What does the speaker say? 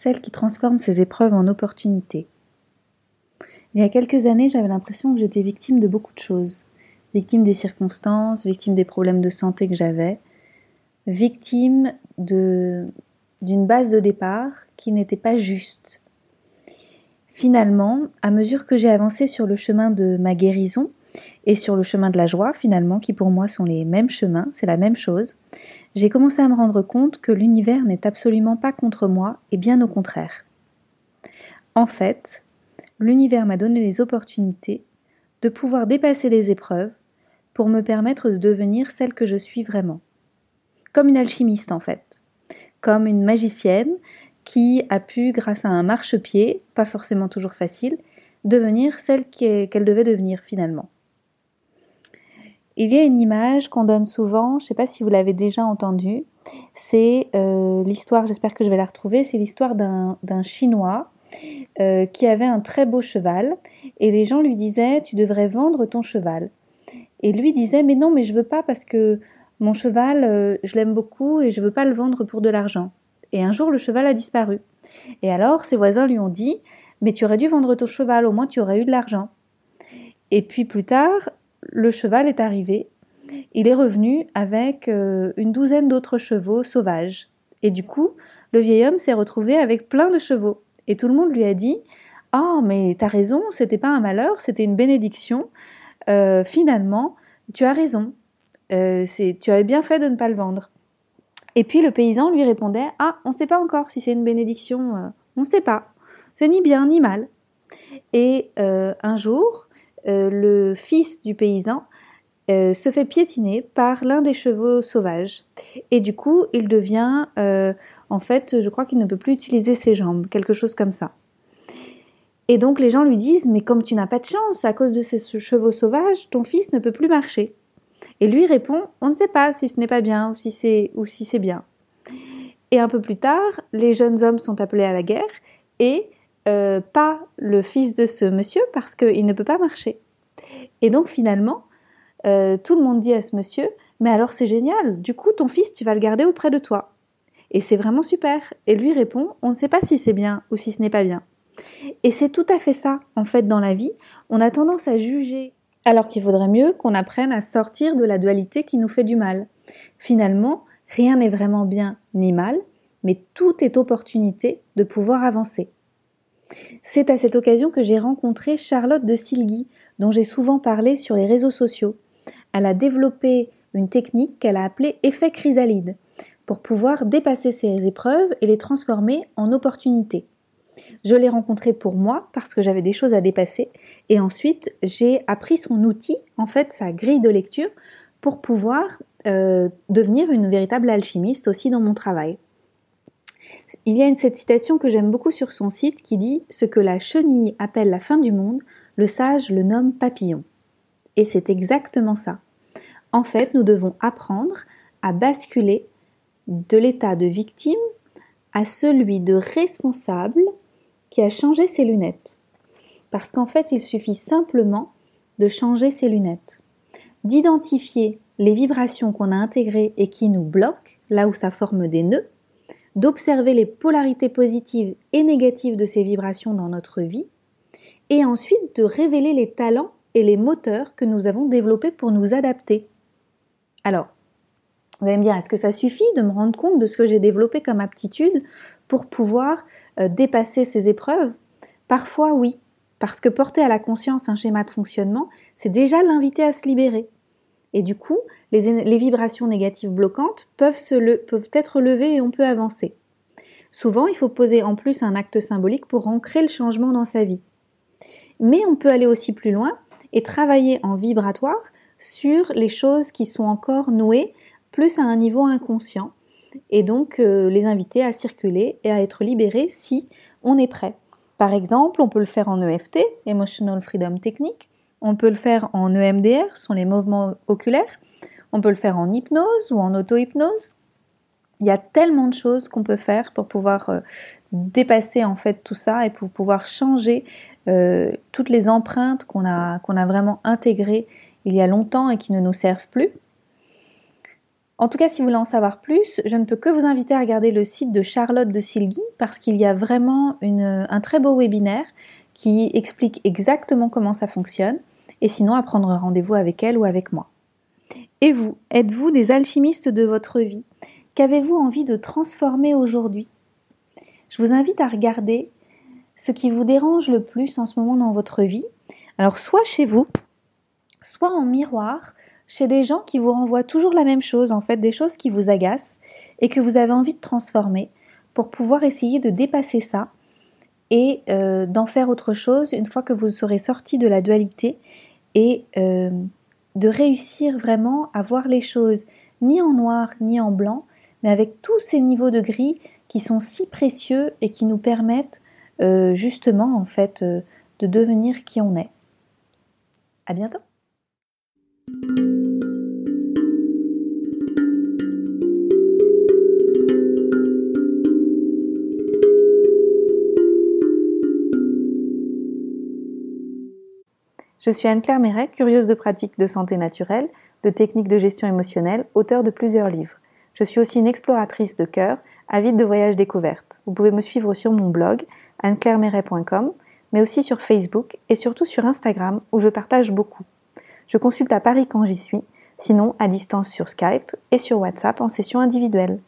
celle qui transforme ses épreuves en opportunités. Il y a quelques années, j'avais l'impression que j'étais victime de beaucoup de choses. Victime des circonstances, victime des problèmes de santé que j'avais, victime d'une base de départ qui n'était pas juste. Finalement, à mesure que j'ai avancé sur le chemin de ma guérison et sur le chemin de la joie, finalement, qui pour moi sont les mêmes chemins, c'est la même chose, j'ai commencé à me rendre compte que l'univers n'est absolument pas contre moi et bien au contraire. En fait, l'univers m'a donné les opportunités de pouvoir dépasser les épreuves pour me permettre de devenir celle que je suis vraiment. Comme une alchimiste en fait, comme une magicienne qui a pu, grâce à un marchepied, pas forcément toujours facile, devenir celle qu'elle devait devenir finalement. Il y a une image qu'on donne souvent, je ne sais pas si vous l'avez déjà entendue, c'est euh, l'histoire, j'espère que je vais la retrouver, c'est l'histoire d'un Chinois euh, qui avait un très beau cheval et les gens lui disaient tu devrais vendre ton cheval. Et lui disait mais non mais je veux pas parce que mon cheval euh, je l'aime beaucoup et je veux pas le vendre pour de l'argent. Et un jour le cheval a disparu. Et alors ses voisins lui ont dit mais tu aurais dû vendre ton cheval au moins tu aurais eu de l'argent. Et puis plus tard le cheval est arrivé. Il est revenu avec euh, une douzaine d'autres chevaux sauvages. Et du coup, le vieil homme s'est retrouvé avec plein de chevaux. Et tout le monde lui a dit Ah, mais t'as raison, c'était pas un malheur, c'était une bénédiction. Euh, finalement, tu as raison. Euh, tu avais bien fait de ne pas le vendre. Et puis le paysan lui répondait Ah, on ne sait pas encore si c'est une bénédiction, on ne sait pas. C'est ni bien ni mal. Et un jour, le fils du paysan se fait piétiner par l'un des chevaux sauvages. Et du coup, il devient en fait, je crois qu'il ne peut plus utiliser ses jambes, quelque chose comme ça. Et donc les gens lui disent, mais comme tu n'as pas de chance, à cause de ces chevaux sauvages, ton fils ne peut plus marcher. Et lui répond, on ne sait pas si ce n'est pas bien ou si c'est ou si c'est bien. Et un peu plus tard, les jeunes hommes sont appelés à la guerre et euh, pas le fils de ce monsieur parce qu'il ne peut pas marcher. Et donc finalement, euh, tout le monde dit à ce monsieur, mais alors c'est génial, du coup ton fils tu vas le garder auprès de toi. Et c'est vraiment super. Et lui répond, on ne sait pas si c'est bien ou si ce n'est pas bien. Et c'est tout à fait ça, en fait, dans la vie. On a tendance à juger, alors qu'il vaudrait mieux qu'on apprenne à sortir de la dualité qui nous fait du mal. Finalement, rien n'est vraiment bien ni mal, mais tout est opportunité de pouvoir avancer. C'est à cette occasion que j'ai rencontré Charlotte de Silgui, dont j'ai souvent parlé sur les réseaux sociaux. Elle a développé une technique qu'elle a appelée effet chrysalide pour pouvoir dépasser ces épreuves et les transformer en opportunités. Je l'ai rencontré pour moi parce que j'avais des choses à dépasser et ensuite j'ai appris son outil, en fait sa grille de lecture, pour pouvoir euh, devenir une véritable alchimiste aussi dans mon travail. Il y a une, cette citation que j'aime beaucoup sur son site qui dit Ce que la chenille appelle la fin du monde, le sage le nomme papillon. Et c'est exactement ça. En fait, nous devons apprendre à basculer de l'état de victime à celui de responsable qui a changé ses lunettes. Parce qu'en fait, il suffit simplement de changer ses lunettes, d'identifier les vibrations qu'on a intégrées et qui nous bloquent, là où ça forme des nœuds, d'observer les polarités positives et négatives de ces vibrations dans notre vie, et ensuite de révéler les talents et les moteurs que nous avons développés pour nous adapter. Alors, vous allez me dire, est-ce que ça suffit de me rendre compte de ce que j'ai développé comme aptitude pour pouvoir euh, dépasser ces épreuves? Parfois oui, parce que porter à la conscience un schéma de fonctionnement, c'est déjà l'inviter à se libérer. Et du coup, les, vibrations négatives bloquantes peuvent, être levées et on peut avancer. Souvent, il faut poser en plus un acte symbolique pour ancrer le changement dans sa vie. Mais on peut aller aussi plus loin et travailler en vibratoire sur les choses qui sont encore nouées plus à un niveau inconscient, et donc euh, les inviter à circuler et à être libérés si on est prêt. Par exemple, on peut le faire en EFT, Emotional Freedom Technique, on peut le faire en EMDR, ce sont les mouvements oculaires, on peut le faire en hypnose ou en auto-hypnose. Il y a tellement de choses qu'on peut faire pour pouvoir euh, dépasser en fait tout ça et pour pouvoir changer euh, toutes les empreintes qu'on a, vraiment intégrées il y a longtemps et qui ne nous servent plus. En tout cas, si vous voulez en savoir plus, je ne peux que vous inviter à regarder le site de Charlotte de Silgui parce qu'il y a vraiment un très beau webinaire qui explique exactement comment ça fonctionne et sinon à prendre rendez-vous avec elle ou avec moi. Et vous, êtes-vous des alchimistes de votre vie? Qu'avez-vous envie de transformer aujourd'hui? Je vous invite à regarder ce qui vous dérange le plus en ce moment dans votre vie. Alors soit chez vous, soit en miroir, chez des gens qui vous renvoient toujours la même chose, en fait, des choses qui vous agacent et que vous avez envie de transformer pour pouvoir essayer de dépasser ça et euh, d'en faire autre chose une fois que vous serez sorti de la dualité et euh, de réussir vraiment à voir les choses ni en noir ni en blanc, mais avec tous ces niveaux de gris qui sont si précieux et qui nous permettent euh, justement en fait de devenir qui on est. À bientôt. Je suis Anne-Claire Méret, curieuse de pratiques de santé naturelle, de techniques de gestion émotionnelle, auteure de plusieurs livres. Je suis aussi une exploratrice de cœur, avide de voyages découvertes. Vous pouvez me suivre sur mon blog anneclairemeret.com, mais aussi sur Facebook et surtout sur Instagram où je partage beaucoup. Je consulte à Paris quand j'y suis, sinon à distance sur Skype et sur WhatsApp en session individuelle.